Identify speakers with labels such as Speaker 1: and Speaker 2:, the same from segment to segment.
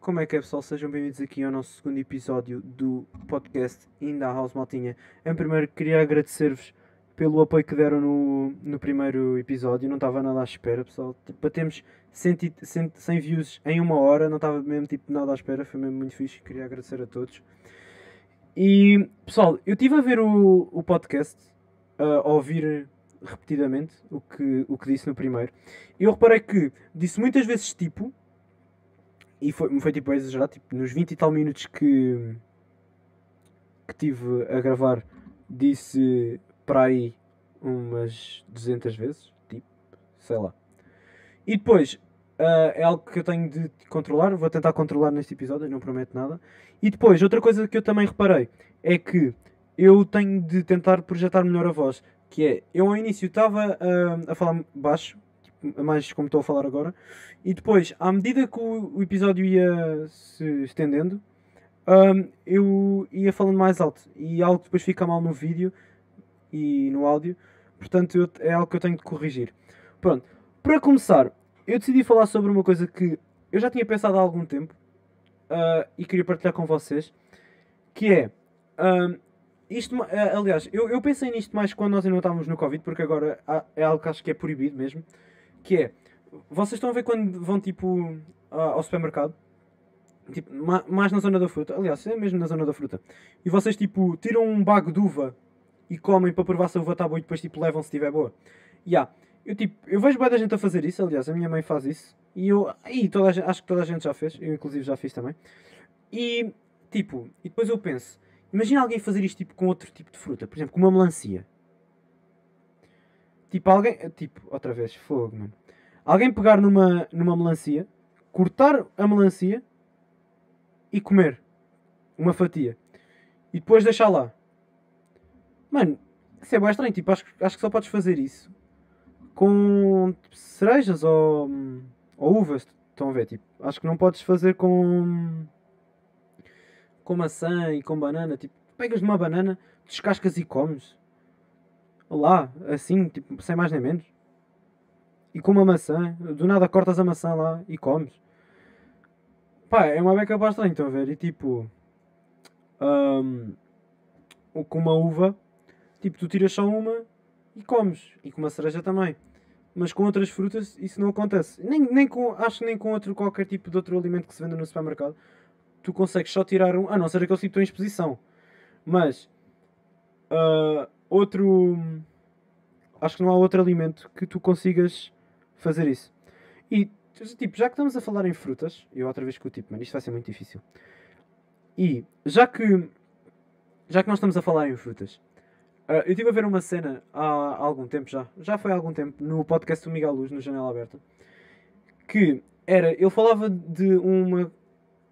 Speaker 1: Como é que é pessoal? Sejam bem-vindos aqui ao nosso segundo episódio do podcast In the House Maltinha. Em primeiro queria agradecer-vos pelo apoio que deram no, no primeiro episódio, não estava nada à espera pessoal. Tipo, batemos 100, 100, 100 views em uma hora, não estava mesmo tipo nada à espera, foi mesmo muito fixe, queria agradecer a todos. E pessoal, eu estive a ver o, o podcast, a ouvir repetidamente o que, o que disse no primeiro. E eu reparei que disse muitas vezes tipo, e foi, foi tipo a exagerar, tipo, nos 20 e tal minutos que, que tive a gravar, disse para aí umas 200 vezes, tipo, sei lá. E depois, uh, é algo que eu tenho de controlar, vou tentar controlar neste episódio, não prometo nada. E depois, outra coisa que eu também reparei é que eu tenho de tentar projetar melhor a voz. Que é, eu ao início estava uh, a falar baixo, mais como estou a falar agora, e depois, à medida que o, episódio ia se estendendo, um, eu ia falando mais alto. E algo depois fica mal no vídeo e no áudio. Portanto, eu, é algo que eu tenho de corrigir. Pronto, para começar, eu decidi falar sobre uma coisa que eu já tinha pensado há algum tempo uh, e queria partilhar com vocês. Que é. Um, isto, uh, aliás, eu, eu pensei nisto mais quando nós ainda estávamos no Covid, porque agora é algo que acho que é proibido mesmo. Que é. Vocês estão a ver quando vão tipo ao supermercado? Tipo, mais na zona da fruta. Aliás, é mesmo na zona da fruta. E vocês tipo tiram um bago de uva e comem para provar se a uva está boa e depois tipo levam se estiver boa. Yeah, eu tipo, eu vejo boa da gente a fazer isso, aliás, a minha mãe faz isso. E eu, e toda gente, acho que toda a gente já fez, eu inclusive já fiz também. E tipo, e depois eu penso, imagina alguém fazer isto tipo com outro tipo de fruta, por exemplo, com uma melancia. Tipo, alguém, tipo, outra vez, fogo, mano. Alguém pegar numa, numa melancia, cortar a melancia e comer uma fatia. E depois deixar lá. Mano, isso é bem estranho. Tipo, acho, acho que só podes fazer isso com tipo, cerejas ou, ou uvas. Estão a ver? Tipo, acho que não podes fazer com com maçã e com banana. Tipo, pegas numa banana, descascas e comes. Lá, assim, tipo, sem mais nem menos. E com uma maçã, do nada cortas a maçã lá e comes. Pá, é uma beca bastante, estão a ver? E tipo, um, com uma uva, tipo, tu tiras só uma e comes. E com uma cereja também. Mas com outras frutas isso não acontece. Nem, nem com, acho que nem com outro, qualquer tipo de outro alimento que se venda no supermercado. Tu consegues só tirar um. A não ser aquele tipo em exposição. Mas. Uh, outro. Acho que não há outro alimento que tu consigas fazer isso. E, tipo, já que estamos a falar em frutas, eu outra vez com o tipo, mano, isto vai ser muito difícil. E, já que, já que nós estamos a falar em frutas, uh, eu estive a ver uma cena há, há, algum tempo já, já foi há algum tempo, no podcast do Miguel Luz, no Janela Aberta, que era, ele falava de uma,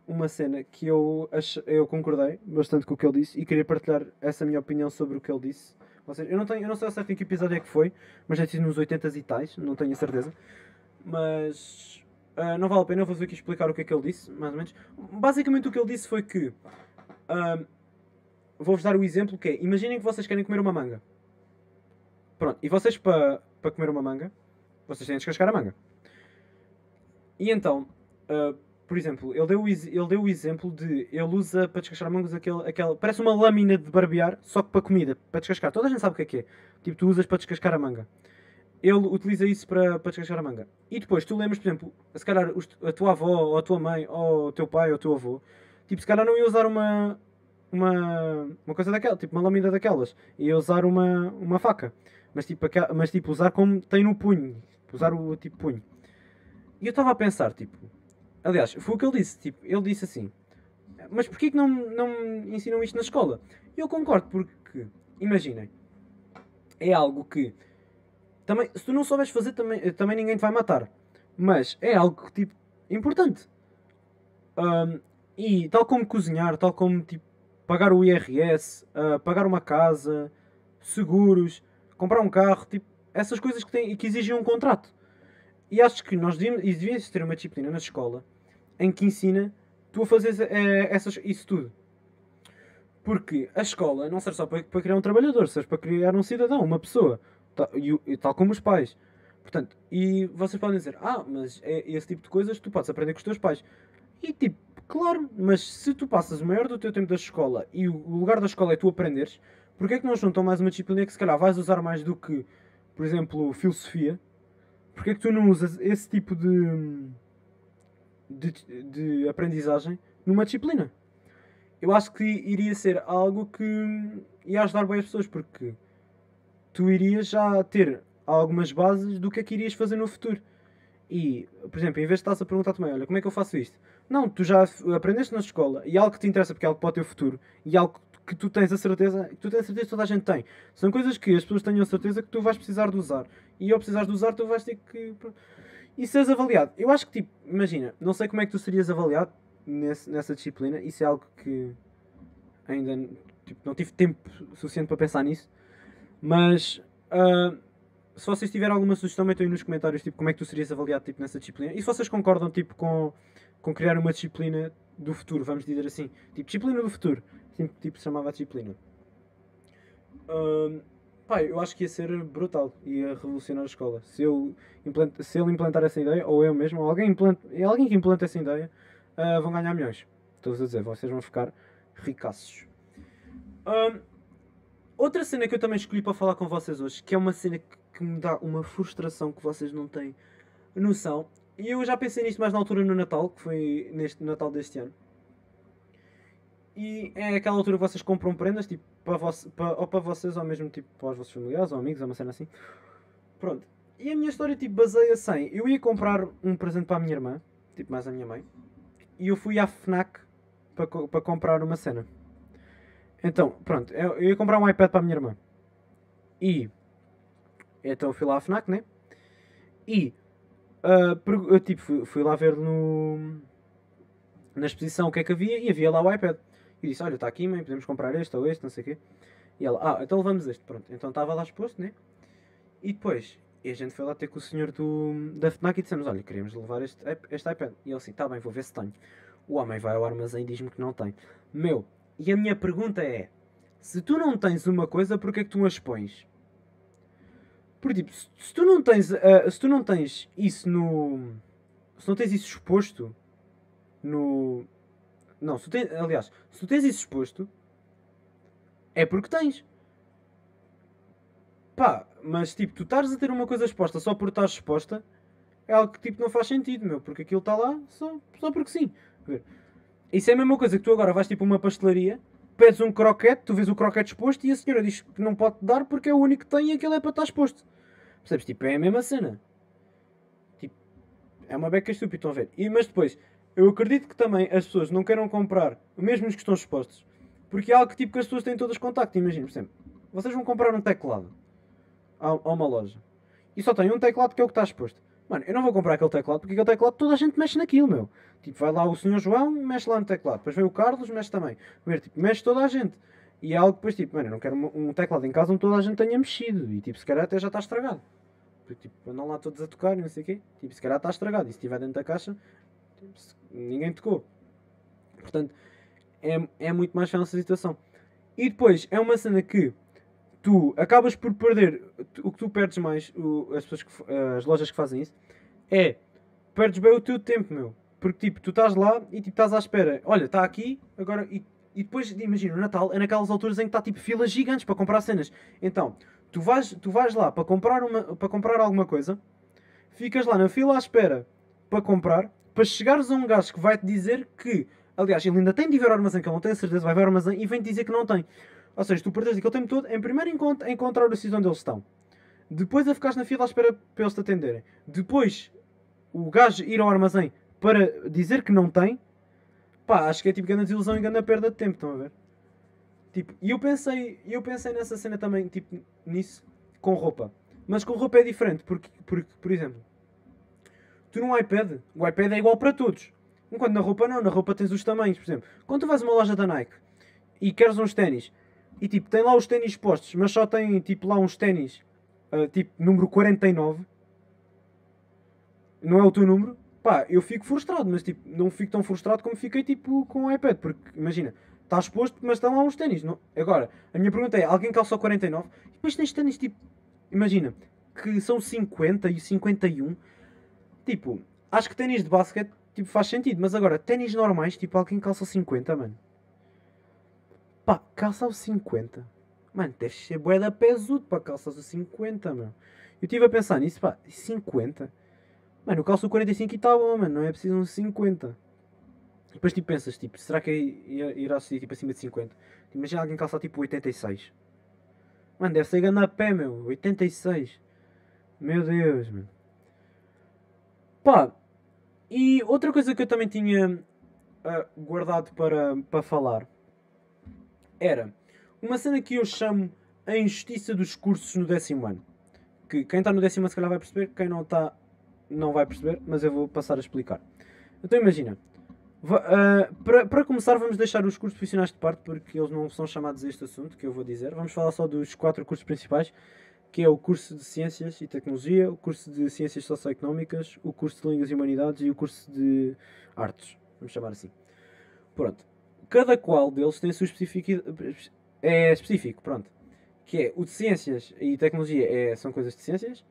Speaker 1: uma cena que eu, ach, eu concordei bastante com o que ele disse e queria partilhar essa minha opinião sobre o que ele disse seja, eu não, tenho, eu não sei ao certo em que episódio é que foi, mas já sido nos 80 e tais, não tenho a certeza. Mas uh, não vale a pena, eu vou aqui explicar o que é que ele disse, mais ou menos. Basicamente o que ele disse foi que. Uh, Vou-vos dar o exemplo que é, imaginem que vocês querem comer uma manga. Pronto, e vocês para pa comer uma manga, vocês têm de descascar a manga. E então, uh, por exemplo, ele deu, ele deu o exemplo de ele usa para descascar mangas aquele, aquela. Parece uma lâmina de barbear, só que para comida, para descascar. Toda a gente sabe o que é que é. Tipo, tu usas para descascar a manga. Ele utiliza isso para, para descascar a manga. E depois tu lembras, por exemplo, se calhar a tua avó, ou a tua mãe, ou o teu pai, ou o teu avô, tipo, se calhar não ia usar uma, uma, uma coisa daquela, tipo uma lâmina daquelas, ia usar uma, uma faca. Mas tipo, mas tipo, usar como tem no punho, usar o tipo punho. E eu estava a pensar, tipo, Aliás, foi o que ele disse. Tipo, ele disse assim: Mas porquê que não, não ensinam isto na escola? Eu concordo, porque, imaginem, é algo que. Também, se tu não souberes fazer, também, também ninguém te vai matar. Mas é algo tipo, importante. Um, e tal como cozinhar, tal como tipo, pagar o IRS, uh, pagar uma casa, seguros, comprar um carro, tipo, essas coisas que, têm, que exigem um contrato. E acho que nós devíamos, ter uma disciplina na escola em que ensina tu a fazer é, essas, isso tudo. Porque a escola não serve só para, para criar um trabalhador, serve para criar um cidadão, uma pessoa, tal, e, tal como os pais. Portanto, e vocês podem dizer, ah, mas é esse tipo de coisas tu podes aprender com os teus pais. E tipo, Claro, mas se tu passas o maior do teu tempo da escola e o lugar da escola é tu aprenderes, porquê é que não juntam mais uma disciplina que se calhar vais usar mais do que, por exemplo, filosofia? Porquê é que tu não usas esse tipo de, de, de aprendizagem numa disciplina? Eu acho que iria ser algo que ia ajudar bem as pessoas, porque tu irias já ter algumas bases do que é que irias fazer no futuro. E, por exemplo, em vez de estás a perguntar também, olha, como é que eu faço isto? Não, tu já aprendeste na escola e é algo que te interessa porque é algo para o teu futuro e é algo que tu tens a certeza, que tu tens a certeza que toda a gente tem. São coisas que as pessoas tenham a certeza que tu vais precisar de usar. E ao precisares de usar, tu vais ter que. E seres avaliado. Eu acho que, tipo, imagina, não sei como é que tu serias avaliado nesse, nessa disciplina. Isso é algo que ainda tipo, não tive tempo suficiente para pensar nisso. Mas uh, se vocês tiverem alguma sugestão, metam aí nos comentários tipo, como é que tu serias avaliado tipo, nessa disciplina. E se vocês concordam tipo, com, com criar uma disciplina do futuro, vamos dizer assim. Tipo, disciplina do futuro. Tipo, se chamava a disciplina. Pá, eu acho que ia ser brutal. Ia revolucionar a escola. Se, eu se ele implantar essa ideia, ou eu mesmo, ou alguém, implant, alguém que implanta essa ideia, uh, vão ganhar milhões. Estou-vos a dizer, vocês vão ficar ricaços. Um, outra cena que eu também escolhi para falar com vocês hoje, que é uma cena que, que me dá uma frustração que vocês não têm noção. E eu já pensei nisto mais na altura no Natal, que foi neste Natal deste ano. E é aquela altura que vocês compram prendas, tipo, para, vos, para, ou para vocês, ou mesmo tipo para os vossos familiares ou amigos, ou uma cena assim. Pronto. E a minha história, tipo, baseia-se em... Eu ia comprar um presente para a minha irmã, tipo, mais a minha mãe. E eu fui à FNAC para, para comprar uma cena. Então, pronto, eu ia comprar um iPad para a minha irmã. E. Então fui lá à Fnac, né? E. Uh, eu, tipo, fui, fui, lá ver no. Na exposição o que é que havia e havia lá o iPad. E disse: Olha, está aqui, mãe, podemos comprar este ou este, não sei o quê. E ela: Ah, então levamos este. Pronto, então estava lá exposto, né? E depois. E a gente foi lá ter com o senhor do, da FNAC e dissemos: Olha, queremos levar este, este iPad. E ele assim: Tá bem, vou ver se tenho. O homem vai ao armazém e diz-me que não tem. Meu, e a minha pergunta é: se tu não tens uma coisa, porquê é que tu a expões? Porque tipo, se, se tu não tens, uh, se tu não tens isso no. Se não tens isso exposto no. Não, se tens, aliás, se tu tens isso exposto, é porque tens. Pá, mas tipo, tu estás a ter uma coisa exposta só por estar exposta é algo que tipo não faz sentido, meu, porque aquilo está lá só, só porque sim. Isso é a mesma coisa que tu agora vais tipo uma pastelaria, pedes um croquete, tu vês o croquete exposto e a senhora diz que não pode dar porque é o único que tem e aquele é para estar exposto. Percebes? Tipo, é a mesma cena. Tipo, é uma beca estúpida, estão a ver? E, mas depois, eu acredito que também as pessoas não queiram comprar, mesmo os que estão expostos, porque é algo que, tipo, que as pessoas têm todas contacto. Imagina, por exemplo, vocês vão comprar um teclado a, a uma loja e só tem um teclado que é o que está exposto. Mano, eu não vou comprar aquele teclado porque aquele teclado toda a gente mexe naquilo, meu. Tipo, vai lá o senhor João, mexe lá no teclado. Depois vem o Carlos, mexe também. Ver, tipo, mexe toda a gente. E é algo depois, tipo, mano, eu não quero um teclado em casa onde toda a gente tenha mexido. E tipo, se calhar até já está estragado. Porque, tipo, andam lá todos a tocar e não sei o quê. Tipo, se calhar está estragado. E se estiver dentro da caixa, ninguém tocou. Portanto, é, é muito mais fácil essa situação. E depois, é uma cena que tu acabas por perder o que tu perdes mais, o, as, pessoas que, as lojas que fazem isso, é perdes bem o teu tempo, meu. Porque tipo, tu estás lá e tipo, estás à espera. Olha, está aqui, agora. E, e depois, imagina, o Natal é naquelas alturas em que está tipo filas gigantes para comprar cenas. Então, tu vais, tu vais lá para comprar, uma, para comprar alguma coisa, ficas lá na fila à espera para comprar, para chegares a um gajo que vai-te dizer que, aliás, ele ainda tem de ir ver o armazém, que ele não tem a certeza, vai ver o armazém e vem-te dizer que não tem. Ou seja, tu perdes aquele tempo todo em primeiro encont encontrar o sítio onde eles estão. Depois a ficar na fila à espera para eles te atenderem. Depois o gajo ir ao armazém para dizer que não tem. Pá, acho que é tipo grande desilusão e grande perda de tempo, estão a ver? Tipo, e eu pensei, eu pensei nessa cena também, tipo, nisso, com roupa. Mas com roupa é diferente, porque, porque por exemplo, tu num iPad, o iPad é igual para todos. Enquanto na roupa não, na roupa tens os tamanhos, por exemplo. Quando tu vais a uma loja da Nike e queres uns ténis, e tipo, tem lá os ténis postos, mas só tem tipo lá uns ténis, uh, tipo número 49. Não é o teu número? Pá, eu fico frustrado, mas tipo, não fico tão frustrado como fiquei tipo com o iPad, porque imagina, está exposto, mas estão lá uns ténis. Não... Agora, a minha pergunta é: alguém calça 49? E depois tens ténis tipo, imagina, que são 50 e 51. Tipo, acho que ténis de basquete tipo, faz sentido. Mas agora, ténis normais, tipo, alguém calça o 50, mano. Pá, calça o 50. Mano, deve ser bué da pesudo para calçar o 50, meu. Eu estive a pensar nisso, pá, 50? Mano, eu calço o 45 e está bom, mano, não é preciso um 50. E depois tipo pensas, tipo, será que irá subir tipo acima de 50? Imagina alguém calçar tipo 86. Mano, deve ser ganhar pé, meu. 86. Meu Deus, mano. Pá, e outra coisa que eu também tinha uh, guardado para, para falar era uma cena que eu chamo a injustiça dos cursos no décimo ano. Que quem está no décimo ano se calhar vai perceber, quem não está não vai perceber, mas eu vou passar a explicar. Então imagina, uh, para, para começar vamos deixar os cursos profissionais de parte porque eles não são chamados a este assunto que eu vou dizer. Vamos falar só dos quatro cursos principais, que é o curso de Ciências e Tecnologia, o curso de Ciências Socioeconómicas, o curso de Línguas e Humanidades e o curso de Artes, vamos chamar assim. Pronto. Cada qual deles tem a sua especificidade. É específico, pronto. Que é o de Ciências e Tecnologia é, são coisas de ciências,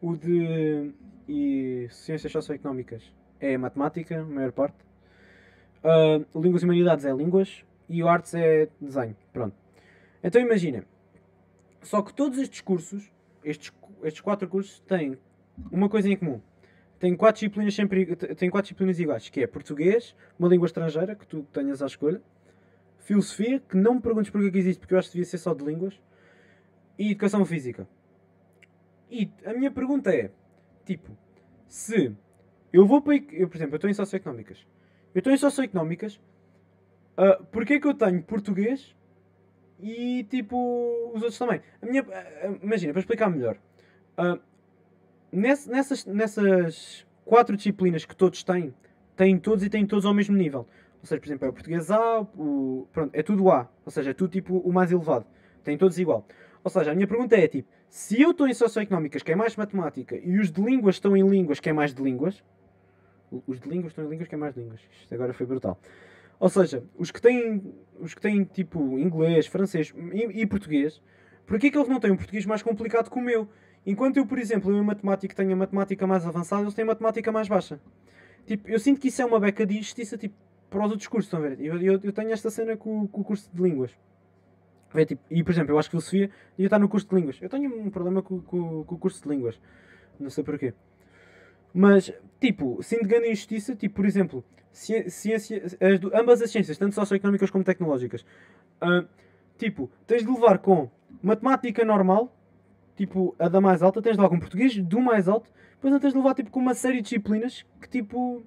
Speaker 1: o de e Ciências Socioeconómicas é Matemática, a maior parte. Uh, línguas e Humanidades é Línguas e o Artes é Desenho. Pronto. Então imagina. Só que todos estes cursos, estes, estes quatro cursos, têm uma coisa em comum. Tem quatro disciplinas sempre tem quatro disciplinas iguais, que é português, uma língua estrangeira que tu tenhas à escolha, filosofia, que não me perguntes porque é que existe, porque eu acho que devia ser só de línguas, e educação física. E a minha pergunta é, tipo, se eu vou para. Eu, por exemplo, eu estou em socioeconómicas. Eu estou em socioeconómicas, uh, porque é que eu tenho português e tipo os outros também? A minha, uh, imagina, para explicar melhor, uh, nessas, nessas quatro disciplinas que todos têm, têm todos e têm todos ao mesmo nível. Ou seja, por exemplo, é o português A, o, pronto, é tudo A. Ou seja, é tudo tipo o mais elevado. Tem todos igual. Ou seja, a minha pergunta é tipo, se eu estou em socioeconómicas, que é mais matemática, e os de línguas estão em línguas, que é mais de línguas, os de línguas estão em línguas, que é mais de línguas. Isto agora foi brutal. Ou seja, os que têm, os que têm tipo inglês, francês e, e português, porquê é que eles não têm um português mais complicado que o meu? Enquanto eu, por exemplo, em matemática tenho a matemática mais avançada, eles têm a matemática mais baixa. Tipo, eu sinto que isso é uma beca de injustiça tipo, para os outros cursos, estão a ver? Eu, eu, eu tenho esta cena com, com o curso de línguas. É, tipo, e por exemplo, eu acho que filosofia devia estar no curso de línguas. Eu tenho um problema com, com, com o curso de línguas. Não sei porquê. Mas, tipo, sinto grande injustiça, tipo, por exemplo, ciência, as, ambas as ciências, tanto socioeconómicas como tecnológicas, uh, tipo, tens de levar com matemática normal, tipo, a da mais alta, tens de levar com português do mais alto, depois tens de levar, tipo, com uma série de disciplinas que, tipo,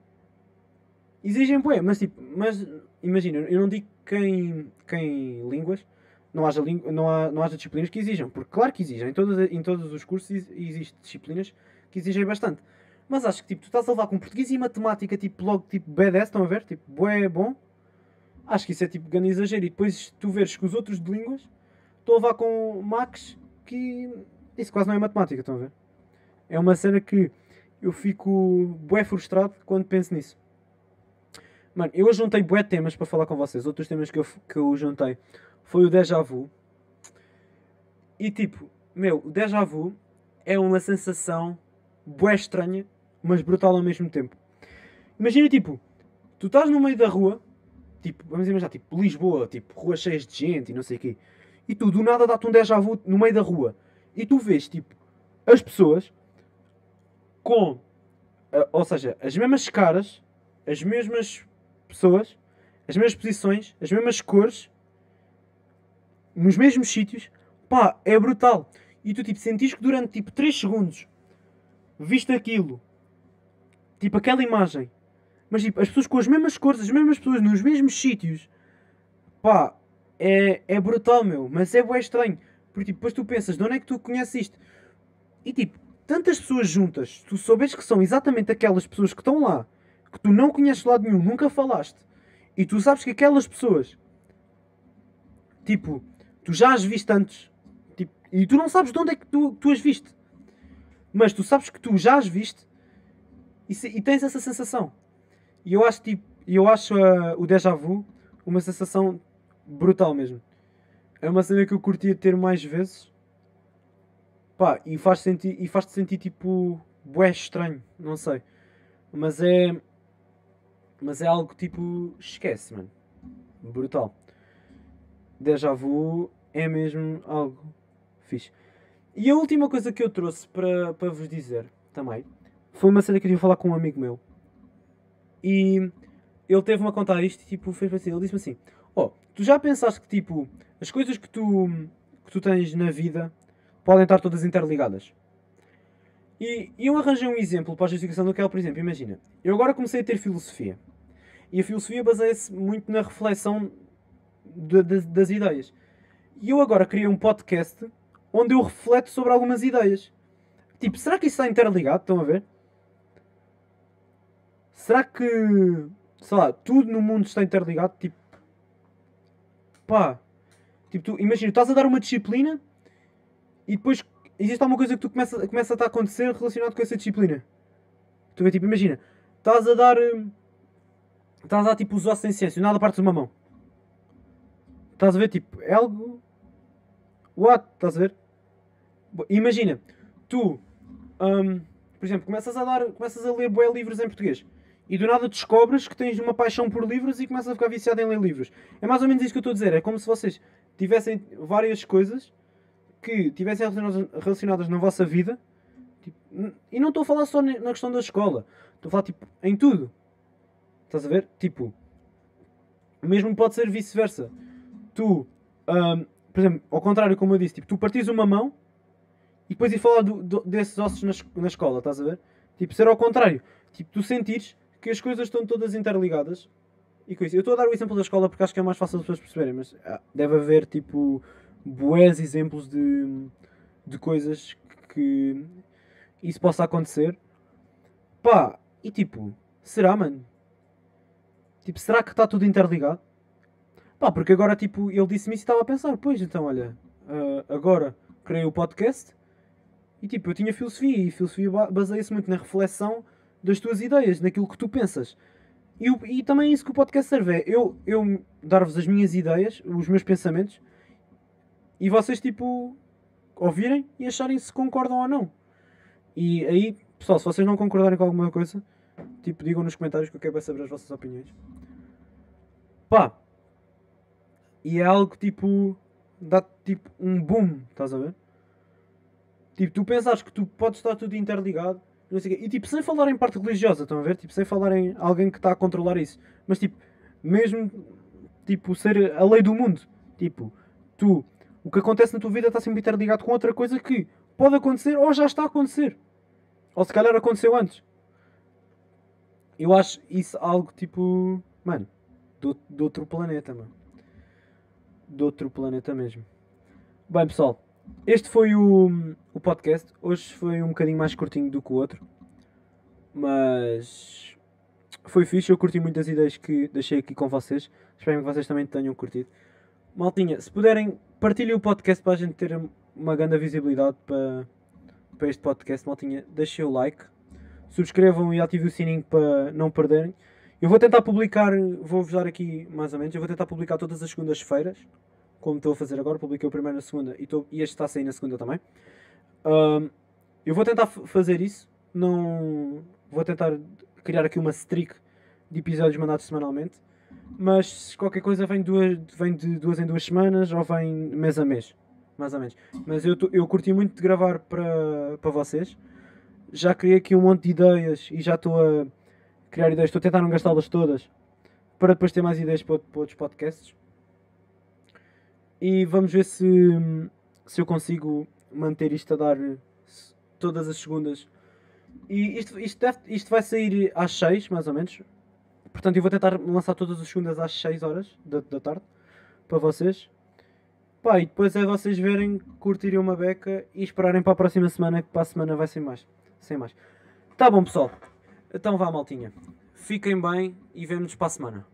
Speaker 1: exigem, bué, mas, tipo, mas, imagina, eu não digo quem, quem línguas, não haja, não, há, não haja disciplinas que exijam. Porque claro que exigem. Em todos, em todos os cursos existem disciplinas que exigem bastante. Mas acho que tipo, tu estás a levar com português e matemática, tipo, logo tipo B10, estão a ver? Tipo, bué bom. Acho que isso é tipo grande exagero. E depois tu veres que os outros de línguas estão a levar com Max que isso quase não é matemática, estão a ver? É uma cena que eu fico bué frustrado quando penso nisso. Mano, eu juntei bué temas para falar com vocês. Outros temas que eu, que eu juntei foi o Deja Vu. E tipo, meu, o Deja Vu é uma sensação bué estranha, mas brutal ao mesmo tempo. Imagina, tipo, tu estás no meio da rua, tipo, vamos imaginar, tipo, Lisboa, tipo, ruas cheias de gente e não sei o quê, e tu do nada dá-te um déjà vu no meio da rua, e tu vês, tipo, as pessoas com, ou seja, as mesmas caras, as mesmas pessoas, as mesmas posições, as mesmas cores, nos mesmos sítios, pá, é brutal. E tu tipo sentis que durante tipo 3 segundos viste aquilo, tipo aquela imagem, mas tipo as pessoas com as mesmas cores, as mesmas pessoas nos mesmos sítios, pá, é, é brutal, meu. Mas é bem estranho, porque tipo, depois tu pensas de onde é que tu conheces isto? E tipo, tantas pessoas juntas, tu soubes que são exatamente aquelas pessoas que estão lá, que tu não conheces de lado nenhum, nunca falaste, e tu sabes que aquelas pessoas, tipo, tu já as viste antes. Tipo, e tu não sabes de onde é que tu, tu as viste. Mas tu sabes que tu já as viste e, se, e tens essa sensação. E eu acho, tipo, eu acho uh, o déjà vu uma sensação brutal mesmo. É uma cena que eu curtia ter mais vezes. Pá, e faz-te sentir, e faz sentir tipo bué estranho, não sei. Mas é Mas é algo tipo. Esquece, mano. Brutal. Déjà vu é mesmo algo fixe. E a última coisa que eu trouxe para, para vos dizer também foi uma cena que eu tive a falar com um amigo meu. E ele teve-me a contar isto e tipo, fez assim. Ele disse-me assim: Oh, tu já pensaste que tipo, as coisas que tu, que tu tens na vida podem estar todas interligadas? E eu arranjei um exemplo para a justificação do que é, por exemplo, imagina, eu agora comecei a ter filosofia. E a filosofia baseia-se muito na reflexão de, de, das ideias. E eu agora criei um podcast onde eu refleto sobre algumas ideias. Tipo, será que isso está interligado? Estão a ver? Será que, sei lá, tudo no mundo está interligado? Tipo, pá, tipo, tu, imagina, estás a dar uma disciplina e depois existe alguma coisa que tu começa, começa a acontecer relacionado com essa disciplina. Tu vê, tipo, imagina, estás a dar, hum, estás a dar tipo os ossos em ciência, nada parte de uma mão. Estás a ver, tipo, é algo. What? Estás a ver? Imagina, tu, um, por exemplo, começas a dar, começas a ler bué livros em português e do nada descobres que tens uma paixão por livros e começas a ficar viciado em ler livros. É mais ou menos isso que eu estou a dizer. É como se vocês tivessem várias coisas que tivessem relacionadas, na vossa vida. Tipo, e não estou a falar só na questão da escola. Estou a falar tipo, em tudo. Estás a ver? Tipo, mesmo pode ser vice-versa. Tu, um, por exemplo, ao contrário, como eu disse, tipo, tu partis uma mão e depois ir falar do, do, desses ossos na, na escola, estás a ver? Tipo, ser ao contrário. Tipo, tu sentires que as coisas estão todas interligadas. E com isso, eu estou a dar o exemplo da escola porque acho que é mais fácil as pessoas perceberem, mas ah, deve haver tipo bués exemplos de, de coisas que isso possa acontecer. Pá, e tipo, será, mano? Tipo, será que está tudo interligado? Pá, porque agora, tipo, ele disse-me isso e estava a pensar, pois, então, olha, uh, agora criei o podcast e, tipo, eu tinha filosofia e filosofia baseia-se muito na reflexão das tuas ideias, naquilo que tu pensas. E, e também é isso que o podcast serve, é eu, eu dar-vos as minhas ideias, os meus pensamentos, e vocês, tipo, ouvirem e acharem se concordam ou não. E aí, pessoal, se vocês não concordarem com alguma coisa, tipo, digam nos comentários que eu quero saber as vossas opiniões. Pá! E é algo tipo. dá tipo um boom, estás a ver? Tipo, tu pensas que tu podes estar tudo interligado não sei E tipo, sem falar em parte religiosa, estão a ver? Tipo, sem falar em alguém que está a controlar isso. Mas tipo, mesmo tipo, ser a lei do mundo. Tipo, tu, o que acontece na tua vida está sempre interligado com outra coisa que pode acontecer ou já está a acontecer. Ou se calhar aconteceu antes. Eu acho isso algo tipo. Mano, do, do outro planeta, mano. Do outro planeta mesmo. Bem, pessoal, este foi o, o podcast. Hoje foi um bocadinho mais curtinho do que o outro. Mas foi fixe. Eu curti muitas ideias que deixei aqui com vocês. Espero que vocês também tenham curtido. Maltinha, se puderem, partilhem o podcast para a gente ter uma grande visibilidade para, para este podcast. Maltinha, deixem o like, subscrevam e ativem o sininho para não perderem. Eu vou tentar publicar, vou-vos dar aqui mais ou menos, eu vou tentar publicar todas as segundas-feiras como estou a fazer agora, publiquei o primeiro na segunda e, tô, e este está a sair na segunda também. Um, eu vou tentar fazer isso, não vou tentar criar aqui uma streak de episódios mandados semanalmente, mas qualquer coisa vem, duas, vem de duas em duas semanas ou vem mês a mês, mais ou menos. Mas eu, eu curti muito de gravar para, para vocês, já criei aqui um monte de ideias e já estou a criar ideias, estou a tentar não gastá-las todas para depois ter mais ideias para outros podcasts e vamos ver se, se eu consigo manter isto a dar todas as segundas. E isto, isto, deve, isto vai sair às 6, mais ou menos. Portanto, eu vou tentar lançar todas as segundas às 6 horas da, da tarde para vocês. Pá, e depois é vocês verem, curtirem uma beca e esperarem para a próxima semana, que para a semana vai ser mais. Sem mais. Tá bom, pessoal. Então vá, maltinha. Fiquem bem e vemo-nos para a semana.